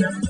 Yeah.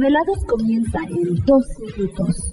Desvelados comienzan en 2 minutos.